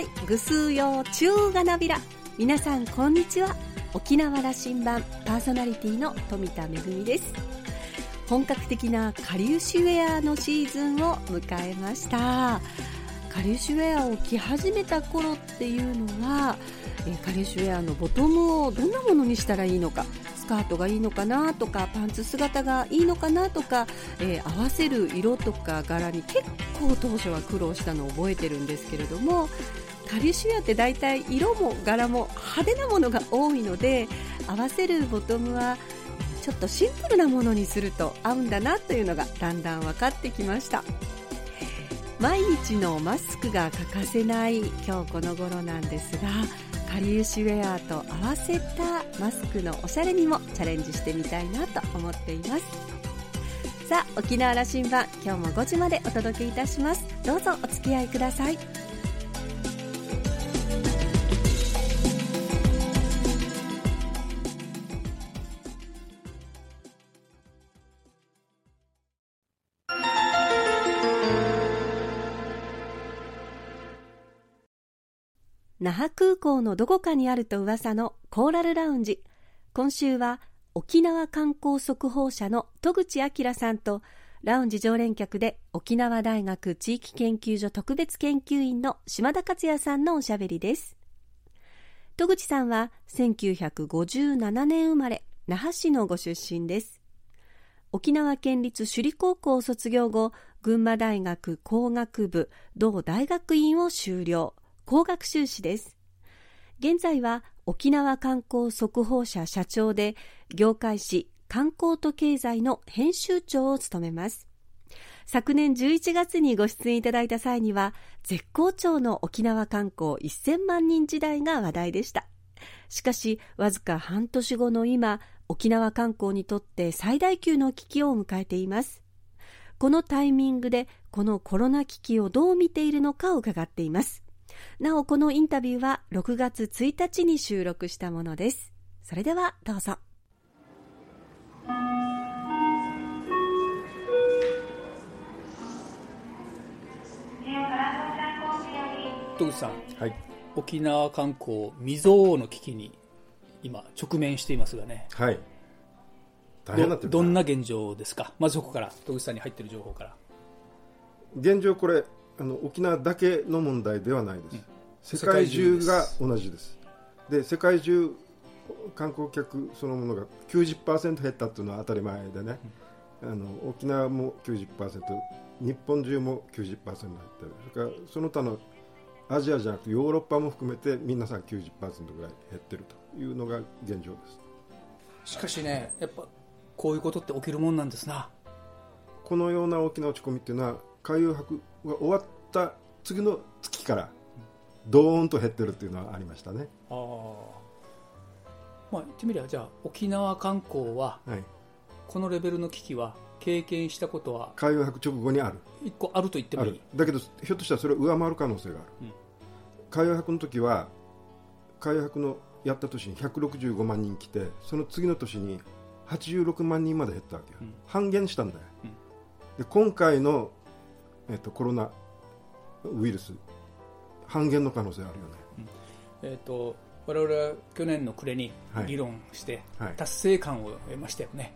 い。ぐすうよう中がなびら。皆さんこんにちは。沖縄羅針盤パーソナリティの富田恵です。本格的なかりゆしウェアのシーズンを迎えました。かりゆしウェアを着始めた頃っていうのはかりゆしウェアのボトムをどんなものにしたらいいのかスカートがいいのかなとかパンツ姿がいいのかなとか、えー、合わせる色とか柄に結構当初は苦労したのを覚えてるんですけれどもカリシュアって大体色も柄も派手なものが多いので合わせるボトムはちょっとシンプルなものにすると合うんだなというのがだんだん分かってきました。毎日のマスクが欠かせない今日この頃なんですがかりゆしウェアと合わせたマスクのおしゃれにもチャレンジしてみたいなと思っています。さあ沖縄羅針盤今日も5時までお届けいたします。どうぞお付き合いください。那覇空港のどこかにあると噂のコーラルラウンジ。今週は沖縄観光速報社の戸口明さんとラウンジ常連客で沖縄大学地域研究所特別研究員の島田克也さんのおしゃべりです。戸口さんは1957年生まれ那覇市のご出身です。沖縄県立首里高校を卒業後群馬大学工学部同大学院を修了。高学修士です。現在は沖縄観光速報社社長で業界誌観光と経済の編集長を務めます。昨年11月にご出演いただいた際には絶好調の沖縄観光1000万人時代が話題でした。しかしわずか半年後の今沖縄観光にとって最大級の危機を迎えています。このタイミングでこのコロナ危機をどう見ているのかを伺っています。なおこのインタビューは6月1日に収録したものです。それではどうぞ。戸口さん、はい、沖縄観光未曾有の危機に今直面していますがね。はい。大変なってどんな現状ですか？まずそこから戸口さんに入っている情報から。現状これあの沖縄だけの問題ではないです、世界中が同じです。で世界中観光客そのものが90%減ったっていうのは当たり前でね、うん、あの沖縄も90%日本中も90%減ってるそれからその他のアジアじゃなくてヨーロッパも含めて皆さん90%ぐらい減ってるというのが現状です。しかしねやっぱこういうことって起きるもんなんですな。このような大きな落ち込みっていうのは海洋博が終わった次の月からドーンと減ってるっていうのはありましたね。ああまあ言ってみればじゃあ沖縄観光は、はい、このレベルの危機は経験したことは海洋博直後にある。一個あると言ってもいい？だけどひょっとしたらそれを上回る可能性がある、うん、海洋博の時は海洋博のやった年に165万人来てその次の年に86万人まで減ったわけよ、うん、半減したんだよ、うん、で今回のえっと、コロナウイルス半減の可能性あるよね、うん、えっと我々は去年の暮れに議論して達成感を得ましたよね、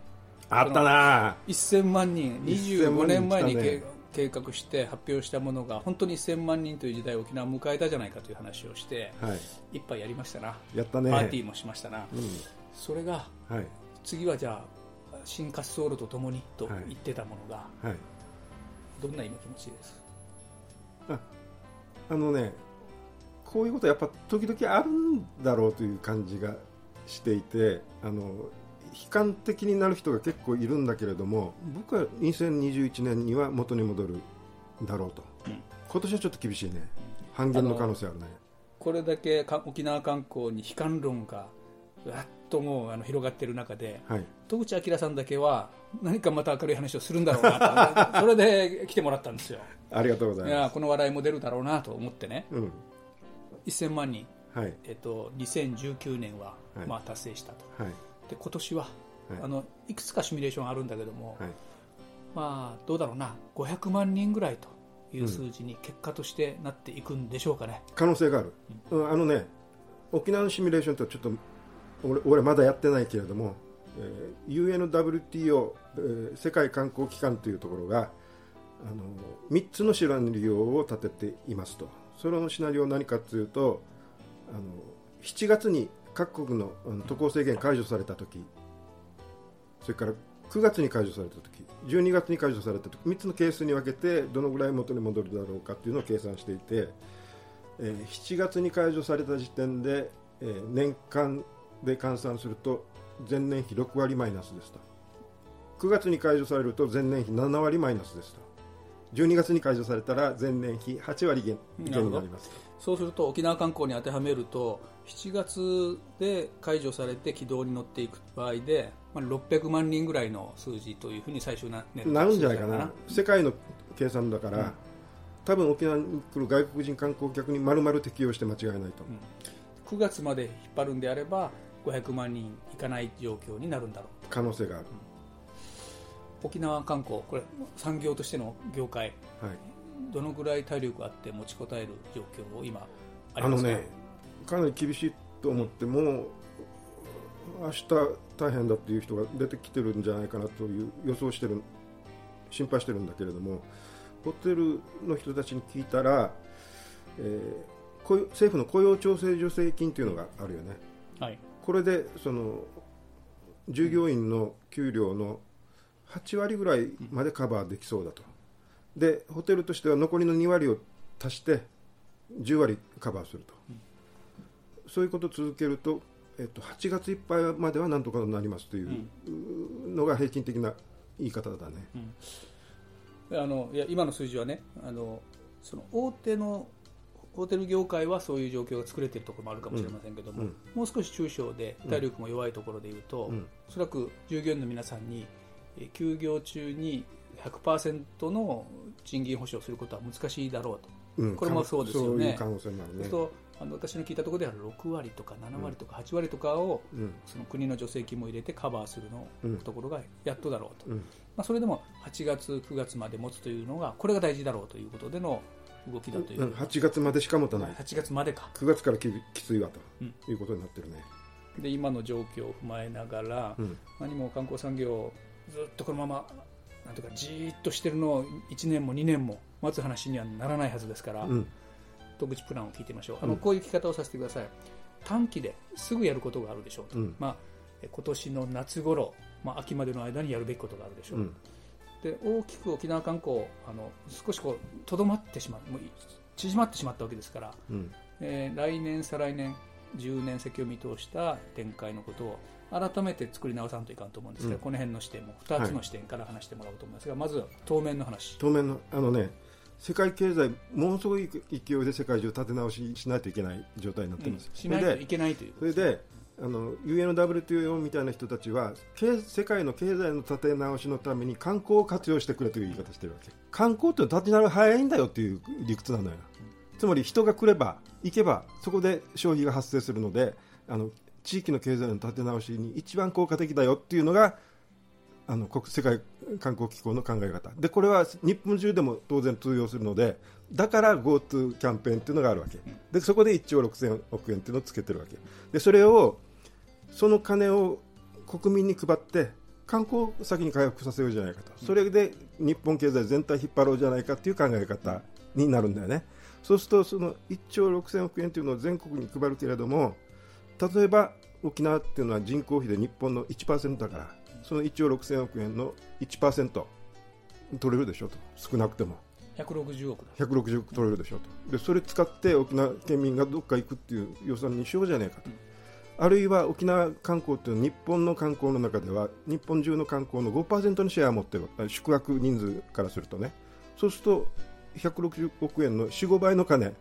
はい、あったな。1000万人25年前に、ね、計画して発表したものが本当に1000万人という時代を沖縄を迎えたじゃないかという話をして、はい、一杯やりましたな。やったね。パーティーもしましたな、うん、それが、はい、次はじゃあ新滑走路とともにと言ってたものが、はいどんな今気持ちですああのねこういうことやっぱ時々あるんだろうという感じがしていてあの悲観的になる人が結構いるんだけれども僕は2021年には元に戻るだろうと、うん、今年はちょっと厳しいね。半減の可能性あるね。これだけ沖縄観光に悲観論がわっともうあの広がっている中で、はい、戸口明さんだけは何かまた明るい話をするんだろうなと それで来てもらったんですよ。ありがとうございます。いやこの笑いも出るだろうなと思ってね、うん、1000万人、はい。えっと、2019年は、まあ、達成したと、はい、で今年は、はい、あのいくつかシミュレーションあるんだけども、はい、まあどうだろうな。500万人ぐらいという数字に結果としてなっていくんでしょうかね。可能性がある、うん、あのね沖縄のシミュレーションとちょっと俺俺まだやってないけれども、えー、UNWTO、えー、世界観光機関というところがあの3つのシナリオを立てていますと。それのシナリオは何かというとあの7月に各国の渡航制限解除された時それから9月に解除された時12月に解除された時3つのケースに分けてどのぐらい元に戻るだろうかというのを計算していて、えー、7月に解除された時点で、えー、年間で換算すると前年比6割マイナスですと9月に解除されると前年比7割マイナスですと12月に解除されたら前年比8割減減になりますそうすると沖縄観光に当てはめると7月で解除されて軌道に乗っていく場合で、まあ、600万人ぐらいの数字というふうに最初ななるんじゃないかな。世界の計算だから、うん、多分沖縄に来る外国人観光客に丸々適用して間違いな。いと思う、うん、9月まで引っ張るんであれば500万人いかない状況になるんだろう。可能性がある、うん、沖縄観光これ産業としての業界、はい、どのぐらい体力あって持ちこたえる状況を今ありますか？あのねかなり厳しいと思っても明日大変だっていう人が出てきてるんじゃないかなという予想してる心配してるんだけれどもホテルの人たちに聞いたら、えー、政府の雇用調整助成金というのがあるよね、はい、これでその従業員の給料の8割ぐらいまでカバーできそうだと、でホテルとしては残りの2割を足して10割カバーすると、そういうことを続けると、えっと、8月いっぱいまではなんとかなりますというのが平均的な言い方だね、うん、あのいや今の数字はねあのその大手のホテル業界はそういう状況が作れているところもあるかもしれませんけども、うん、もう少し中小で体力も弱いところでいうと、うん、おそらく従業員の皆さんに休業中に100%の賃金保証することは難しいだろうと、うん、これもそうですよね。そうね。とあの私の聞いたところでは6割とか7割とか8割とかを、うん、その国の助成金も入れてカバーするの、うん、ところがやっとだろうと、うん、まあ、それでも8月、9月まで持つというのがこれが大事だろうということでの動きだという、うん、8月までしか持たない。8月までか。9月からききついわと、いうことになってるね。で今の状況を踏まえながら、何も観光産業ずっとこのままなんとかじーっとしてるのを1年も2年も待つ話にはならないはずですから、戸口プランを聞いてみましょう、あのこういう聞き方をさせてください。短期ですぐやることがあるでしょうと、うん、まあ、今年の夏頃、まあ、秋までの間にやるべきことがあるでしょう、うん、で大きく沖縄観光あの少しこうとどまってしまうもう縮まってしまったわけですから、うん、えー、来年再来年10年先を見通した展開のことを改めて作り直さんといかんと思うんですけど、この辺の視点も2つの視点から話してもらおうと思いますが、はい、まずは当面の話。当面のあのね世界経済、ものすごい勢いで世界中立て直ししないといけない状態になっています。うん、しないといけないというそれであの UNWTO みたいな人たちは世界の経済の立て直しのために観光を活用してくれという言い方しているわけ。観光って立て直し早いんだよっていう理屈なのよ、つまり人が来れば行けばそこで消費が発生するのであの地域の経済の立て直しに一番効果的だよっていうのがあの国世界観光機構の考え方。でこれは日本中でも当然通用するのでだから GoTo キャンペーンっていうのがあるわけ。でそこで1兆6000億円っていうのをつけてるわけ。でそれをその金を国民に配って観光先に回復させようじゃないかと。それで日本経済全体引っ張ろうじゃないかという考え方になるんだよね。そうするとその1兆6000億円というのを全国に配るけれども例えば沖縄っていうのは人口比で日本の1%だからその1兆6000億円の1%取れるでしょと。少なくても。160億だ。160億取れるでしょと。でそれ使って沖縄県民がどっか行くっていう予算にしようじゃねえかと、うん、あるいは沖縄観光っていうのは日本の観光の中では日本中の観光の5%のシェアを持ってる。宿泊人数からするとね。そうすると160億円の45倍の金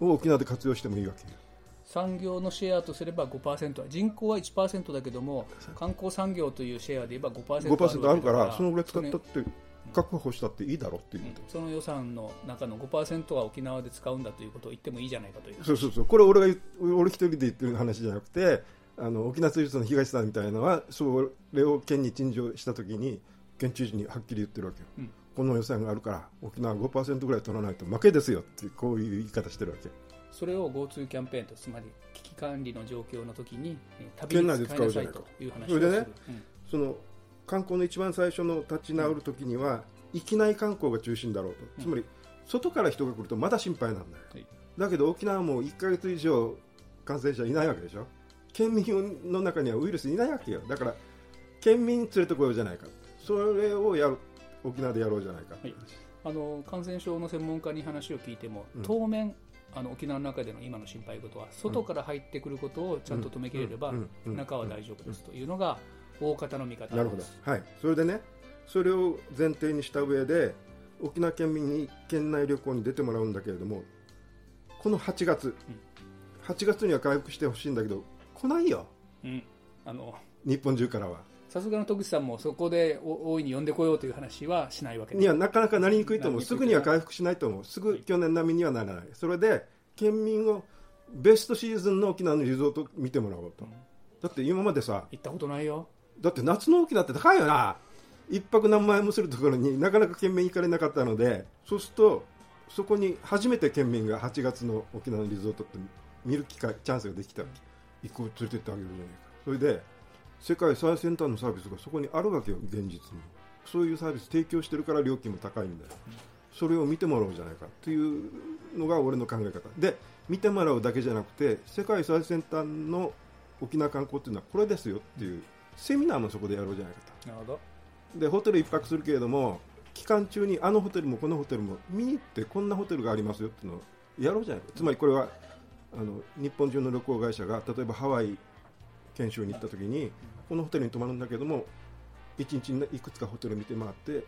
を沖縄で活用してもいいわけ、うん産業のシェアとすれば5%は人口は1%だけども観光産業というシェアで言えば5%ある ,5 あるからそのぐらい使ったって確保したっていいだろうっていう、うん、その予算の中の5%は沖縄で使うんだということを言ってもいいじゃないかというそうそうそう。これ俺が俺一人で言ってる話じゃなくてあの沖縄水術の東さんみたいなのはそれを県に陳情したときに県知事にはっきり言ってるわけよ、うん、この予算があるから沖縄5%ぐらい取らないと負けですよってこういう言い方してるわけ。それを GoTo キャンペーンとつまり危機管理の状況の時に旅に使いなさいという話をする。それでね、うん、その観光の一番最初の立ち直る時には、域内観光が中心だろうと、つまり外から人が来るとまだ心配なんだよ、はい、だけど沖縄も1か月以上感染者いないわけでしょ。県民の中にはウイルスいないわけよ。だから県民連れてこようじゃないか。それをやる沖縄でやろうじゃないか、はい、あの感染症の専門家に話を聞いても、うん、当面あの沖縄の中での今の心配事は外から入ってくることをちゃんと止めきれれば、中は大丈夫ですというのが大方の見方なるほど、はい、それでねそれを前提にした上で沖縄県民に県内旅行に出てもらうんだけれどもこの8月、うん、8月には回復してほしいんだけど来ないよ、うん、あの日本中からは。さすがの戸口さんもそこで大いに呼んでこようという話はしないわけいやなかなかなりにくいと思う。すぐには回復しないと思う。すぐ去年並みにはならない。それで県民をベストシーズンの沖縄のリゾート見てもらおうと、うん、だって今までさ行ったことないよだって夏の沖縄って高いよな。一泊何万円もするところになかなか県民行かれなかったのでそうするとそこに初めて県民が8月の沖縄のリゾートって見る機会チャンスができたわけ。行こう連れてってあげるじゃないか。それで世界最先端のサービスがそこにあるわけよ現実に。そういうサービス提供してるから料金も高いんだよ。それを見てもらおうじゃないかというのが俺の考え方。で見てもらうだけじゃなくて世界最先端の沖縄観光っていうのはこれですよっていうセミナーもそこでやろうじゃないかと。なるほど。でホテル1泊するけれども期間中にあのホテルもこのホテルも見に行ってこんなホテルがありますよっていうのをやろうじゃないかつまりこれはあの日本中の旅行会社が例えばハワイ研修に行った時にこのホテルに泊まるんだけども1日にいくつかホテルを見て回って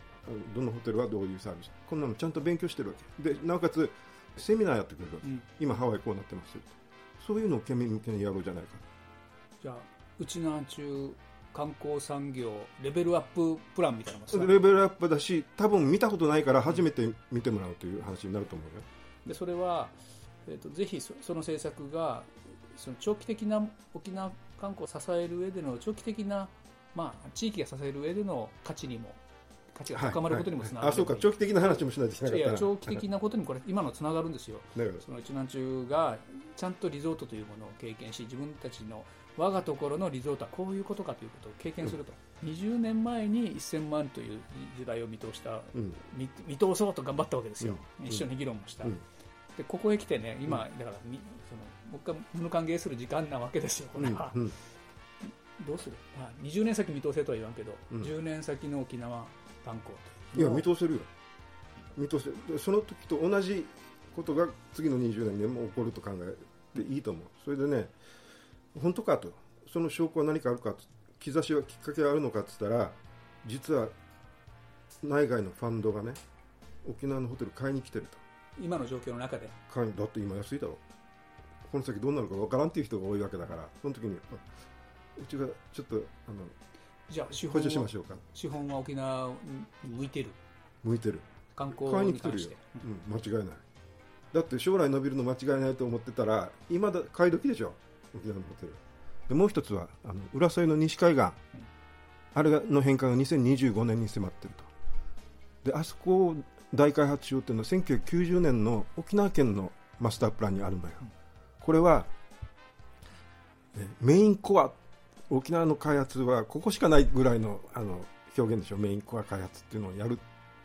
どのホテルはどういうサービスこんなのちゃんと勉強してるわけ。でなおかつセミナーやってくれるわけ、うん、今ハワイこうなってますそういうのを県民向けにやろうじゃないかじゃあうちの中観光産業レベルアッププランみたいなのレベルアップだし多分見たことないから初めて見てもらうという話になると思うよ。でそれは、えーと、ぜひその政策がその長期的な沖縄観光を支える上での長期的な、まあ、地域が支える上での価値にも価値が高まることにもつながる、はい。はい、あそうか。長期的な話もしないといけなかった長期的なことにこれ今のつながるんですよ。その一南中がちゃんとリゾートというものを経験し自分たちの我がところのリゾートはこういうことかということを経験すると、うん、20年前に1000万という時代を見通した、うん、見見通そうと頑張ったわけですよ、うん、一緒に議論もした、でここへ来てね今、だからその僕が無関係する時間なわけですよこれは、どうする、まあ、20年先見通せとは言わんけど、うん、10年先の沖縄観光いや見通せるよ。見通せその時と同じことが次の20年でも起こると考えていいと思う。それでね本当かと。その証拠は何かあるか兆しはきっかけがあるのかって言ったら実は内外のファンドがね沖縄のホテル買いに来てると。今の状況の中で？買いだって今安いだろ。この先どうなるか分からんっていう人が多いわけだからその時にうちがちょっとあのじゃあ資本補助しましょうか。資本は沖縄に向いてる？向いてる。観光買いに来てるよ、うん、間違いない。だって将来伸びるの間違いないと思ってたら今だ買い時でしょ沖縄のホテルでもう一つはあの浦添の西海岸、あれの返還が2025年に迫っていると。であそこを大開発しようというのは1990年の沖縄県のマスタープランにあるのよ、これはメインコア沖縄の開発はここしかないぐらいのあの表現でしょ。メインコア開発っていうのをやる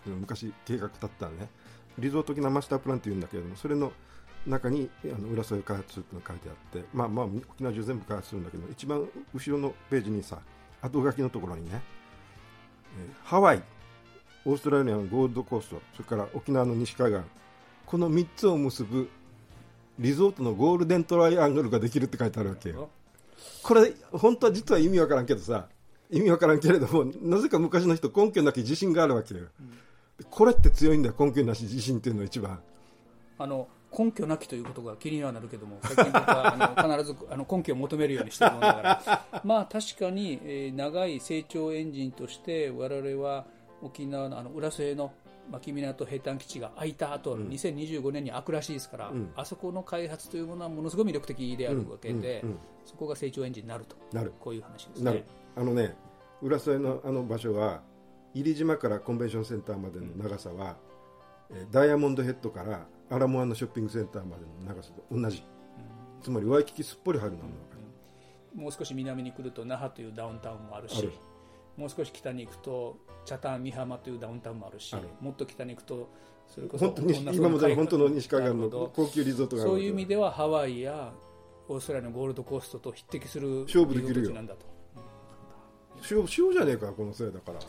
昔計画立ったね。リゾート沖縄マスタープランっていうんだけれどもそれの中にあの浦添開発っていうのが書いてあってまあまあ沖縄中全部開発するんだけど一番後ろのページにさ後書きのところにね、えー、ハワイオーストラリアのゴールドコーストそれから沖縄の西海岸この3つを結ぶリゾートのゴールデントライアングルができるって書いてあるわけよ。これ本当は実は意味わからんけどさ意味わからんけれども なぜか昔の人根拠なき自信があるわけよ、うん、これって強いんだよ根拠なし自信っていうのは一番。あの根拠なきということが気にはなるけども最近僕はあの必ずあの根拠を求めるようにしてるものだから。まあ確かに、えー、長い成長エンジンとして我々は沖縄のあの浦添の牧港平坦基地が開いた後、うん、2025年に開くらしいですから、うん、あそこの開発というものはものすごい魅力的であるわけで、うんうんうん、そこが成長エンジンになるとなる。こういう話ですね。あのね浦添のあの場所は入島からコンベンションセンターまでの長さは、うん、ダイヤモンドヘッドからアラモアのショッピングセンターまでの長さと同じ、うん、つまりワイキキすっぽり入るのもう少し南に来ると那覇というダウンタウンもあるしもう少し北に行くと北谷美浜というダウンタウンもあるしもっと北に行くとそれこそ本当に今までの本当の西海岸の高級リゾートがそういう意味ではハワイやオーストラリアのゴールドコーストと匹敵する勝負できるよ。なんだと。塩塩じゃねえかこのせいだから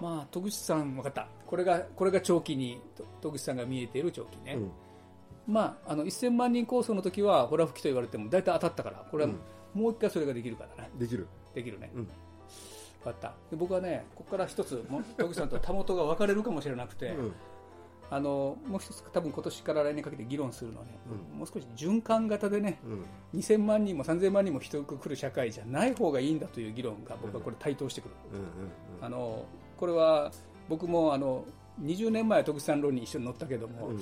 まあ戸口さん分かった。これがこれが長期に戸口さんが見えている長期ね、うん、まああの1000万人構想の時はホラ吹きと言われても大体当たったから。これはもう一回それができるからね、できる。できるね、うん、分かった。で僕はねここから一つ戸口さんとたもとが分かれるかもしれなくて、うん。あのもう一つ多分今年から来年かけて議論するのはね、うん、もう少し循環型でね、うん、2000万人も3000万人も人が来る社会じゃない方がいいんだという議論が僕はこれ台頭してくる、あのこれは僕もあの20年前、徳さん論に一緒に乗ったけども、うん、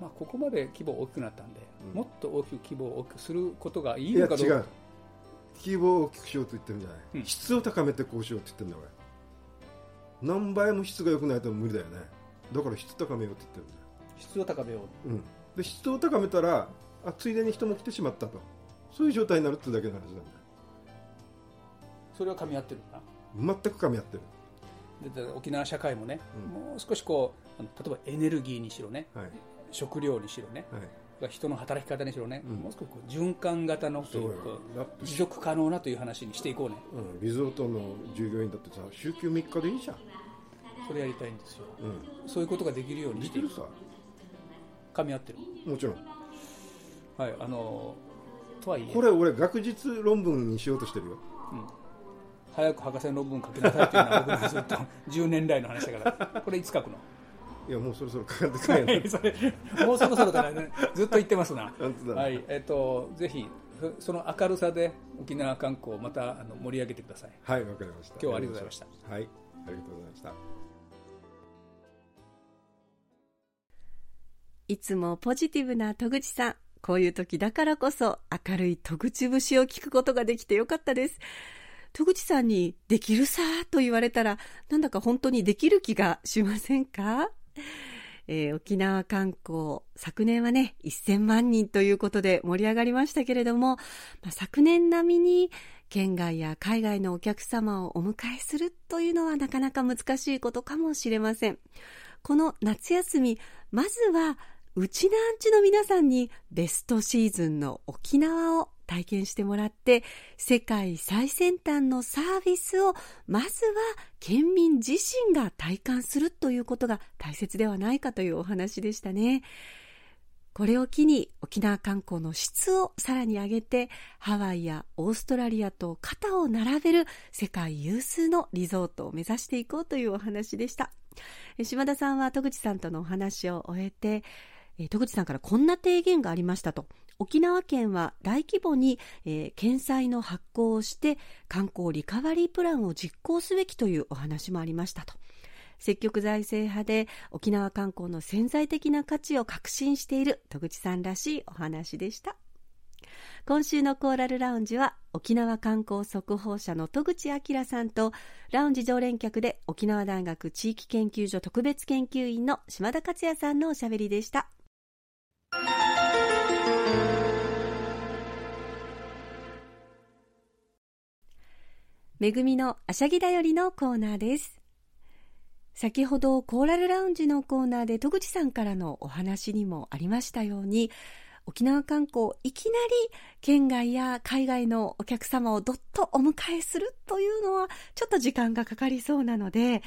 まあ、ここまで規模大きくなったんで、もっと大きく規模を大きくすることがいいのかどうか。規模を大きくしようと言ってるんじゃない、質を高めてこうしようって言ってるんだ俺。何倍も質が良くないと無理だよね。だから質高めようって言ってるんだよ。質を高めよう、うん、で質を高めたらあついでに人も来てしまったと。そういう状態になるってだけの話なんだよ。それは噛み合ってるな全く噛み合ってるで沖縄社会もね、うん、もう少しこう例えばエネルギーにしろね、はい、食料にしろね、はい、人の働き方にしろね、うん、もう少しこう循環型のというか持続可能なという話にしていこうね、うん、リゾートの従業員だってさ週休3日でいいじゃん。それやりたいんですよ、うん、そういうことができるようにして。るさ。噛み合ってる。もちろん。はいあのとはいえ。これ俺学術論文にしようとしてるよ、うん、早く博士論文書きなさいっていうのは僕のずっと10年来の話だから。これいつ書くの？いやもうそろそろかかってくれ、はい、それもうそろそろだねずっと言ってますな。はい。えっ、ー、とぜひその明るさで沖縄観光をまたあの盛り上げてください。はいわかりました。今日はありがとうございました。はい。ありがとうございました。いつもポジティブな戸口さん。こういう時だからこそ明るい戸口節を聞くことができてよかったです。戸口さんにできるさと言われたら、なんだか本当にできる気がしませんか？えー、沖縄観光、昨年はね、1000万人ということで盛り上がりましたけれども、まあ、昨年並みに県外や海外のお客様をお迎えするというのはなかなか難しいことかもしれません。この夏休み、まずはうちなんちの皆さんにベストシーズンの沖縄を体験してもらって世界最先端のサービスをまずは県民自身が体感するということが大切ではないかというお話でしたね。これを機に沖縄観光の質をさらに上げてハワイやオーストラリアと肩を並べる世界有数のリゾートを目指していこうというお話でした。島田さんは戸口さんとのお話を終えて、戸口さんからこんな提言がありましたと。沖縄県は大規模に、えー、県債の発行をして観光リカバリープランを実行すべきというお話もありましたと。積極財政派で沖縄観光の潜在的な価値を確信している戸口さんらしいお話でした。今週のコーラルラウンジは沖縄観光速報社の戸口明さんとラウンジ常連客で沖縄大学地域研究所特別研究員の島田克也さんのおしゃべりでした。めぐみのあしゃぎだよりのコーナーです。先ほどコーラルラウンジのコーナーで戸口さんからのお話にもありましたように、沖縄観光いきなり県外や海外のお客様をどっとお迎えするというのはちょっと時間がかかりそうなので、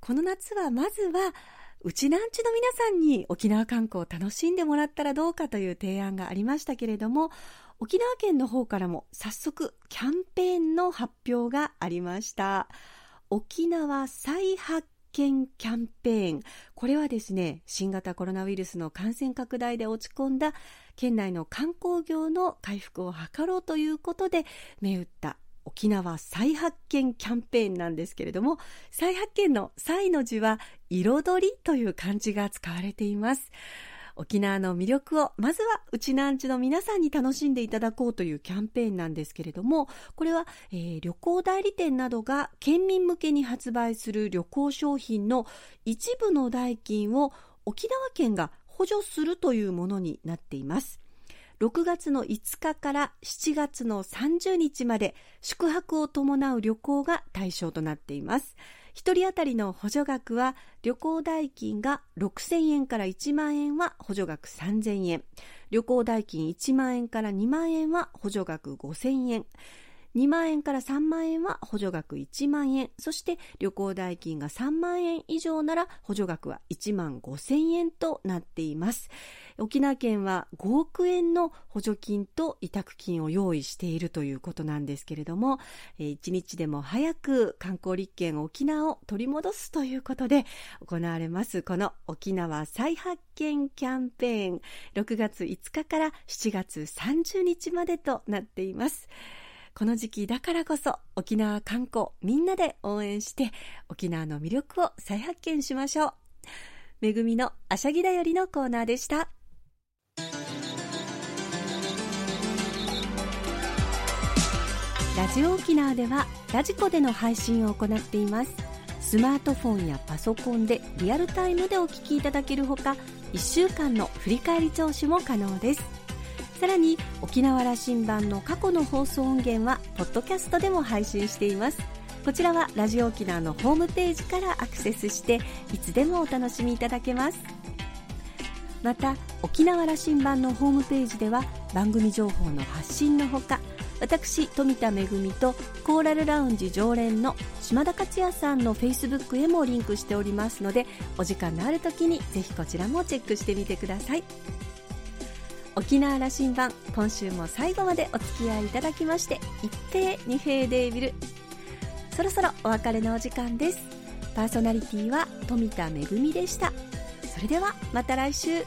この夏はまずはうちなんちの皆さんに沖縄観光を楽しんでもらったらどうかという提案がありましたけれども、沖縄県の方からも早速キャンペーンの発表がありました。沖縄再発見キャンペーン。これはですね、新型コロナウイルスの感染拡大で落ち込んだ県内の観光業の回復を図ろうということで、銘打った沖縄再発見キャンペーンなんですけれども、再発見の再の字は彩りという漢字が使われています。沖縄の魅力をまずはうちなんちの皆さんに楽しんでいただこうというキャンペーンなんですけれどもこれは、えー、旅行代理店などが県民向けに発売する旅行商品の一部の代金を沖縄県が補助するというものになっています。6月の5日から7月の30日まで宿泊を伴う旅行が対象となっています。1人当たりの補助額は旅行代金が6000円から1万円は補助額3000円。旅行代金1万円から2万円は補助額5000円。2万円から3万円は補助額1万円。そして旅行代金が3万円以上なら補助額は1万5千円となっています。沖縄県は5億円の補助金と委託金を用意しているということなんですけれども一日でも早く観光立県沖縄を取り戻すということで行われますこの沖縄再発見キャンペーン。6月5日から7月30日までとなっています。この時期だからこそ沖縄観光みんなで応援して沖縄の魅力を再発見しましょう。めぐみのあしゃぎだよりのコーナーでした。ラジオ沖縄ではラジコでの配信を行っています。スマートフォンやパソコンでリアルタイムでお聞きいただけるほか1週間の振り返り聴取も可能です。さらに沖縄羅針盤の過去の放送音源はポッドキャストでも配信しています。こちらはラジオ沖縄のホームページからアクセスしていつでもお楽しみいただけます。また沖縄羅針盤のホームページでは番組情報の発信のほか私富田恵とコーラルラウンジ常連の島田克也さんのフェイスブックへもリンクしておりますのでお時間のある時にぜひこちらもチェックしてみてください。沖縄羅針盤今週も最後までお付き合いいただきまして一平二平デービル。そろそろお別れのお時間です。パーソナリティは富田恵でした。それではまた来週。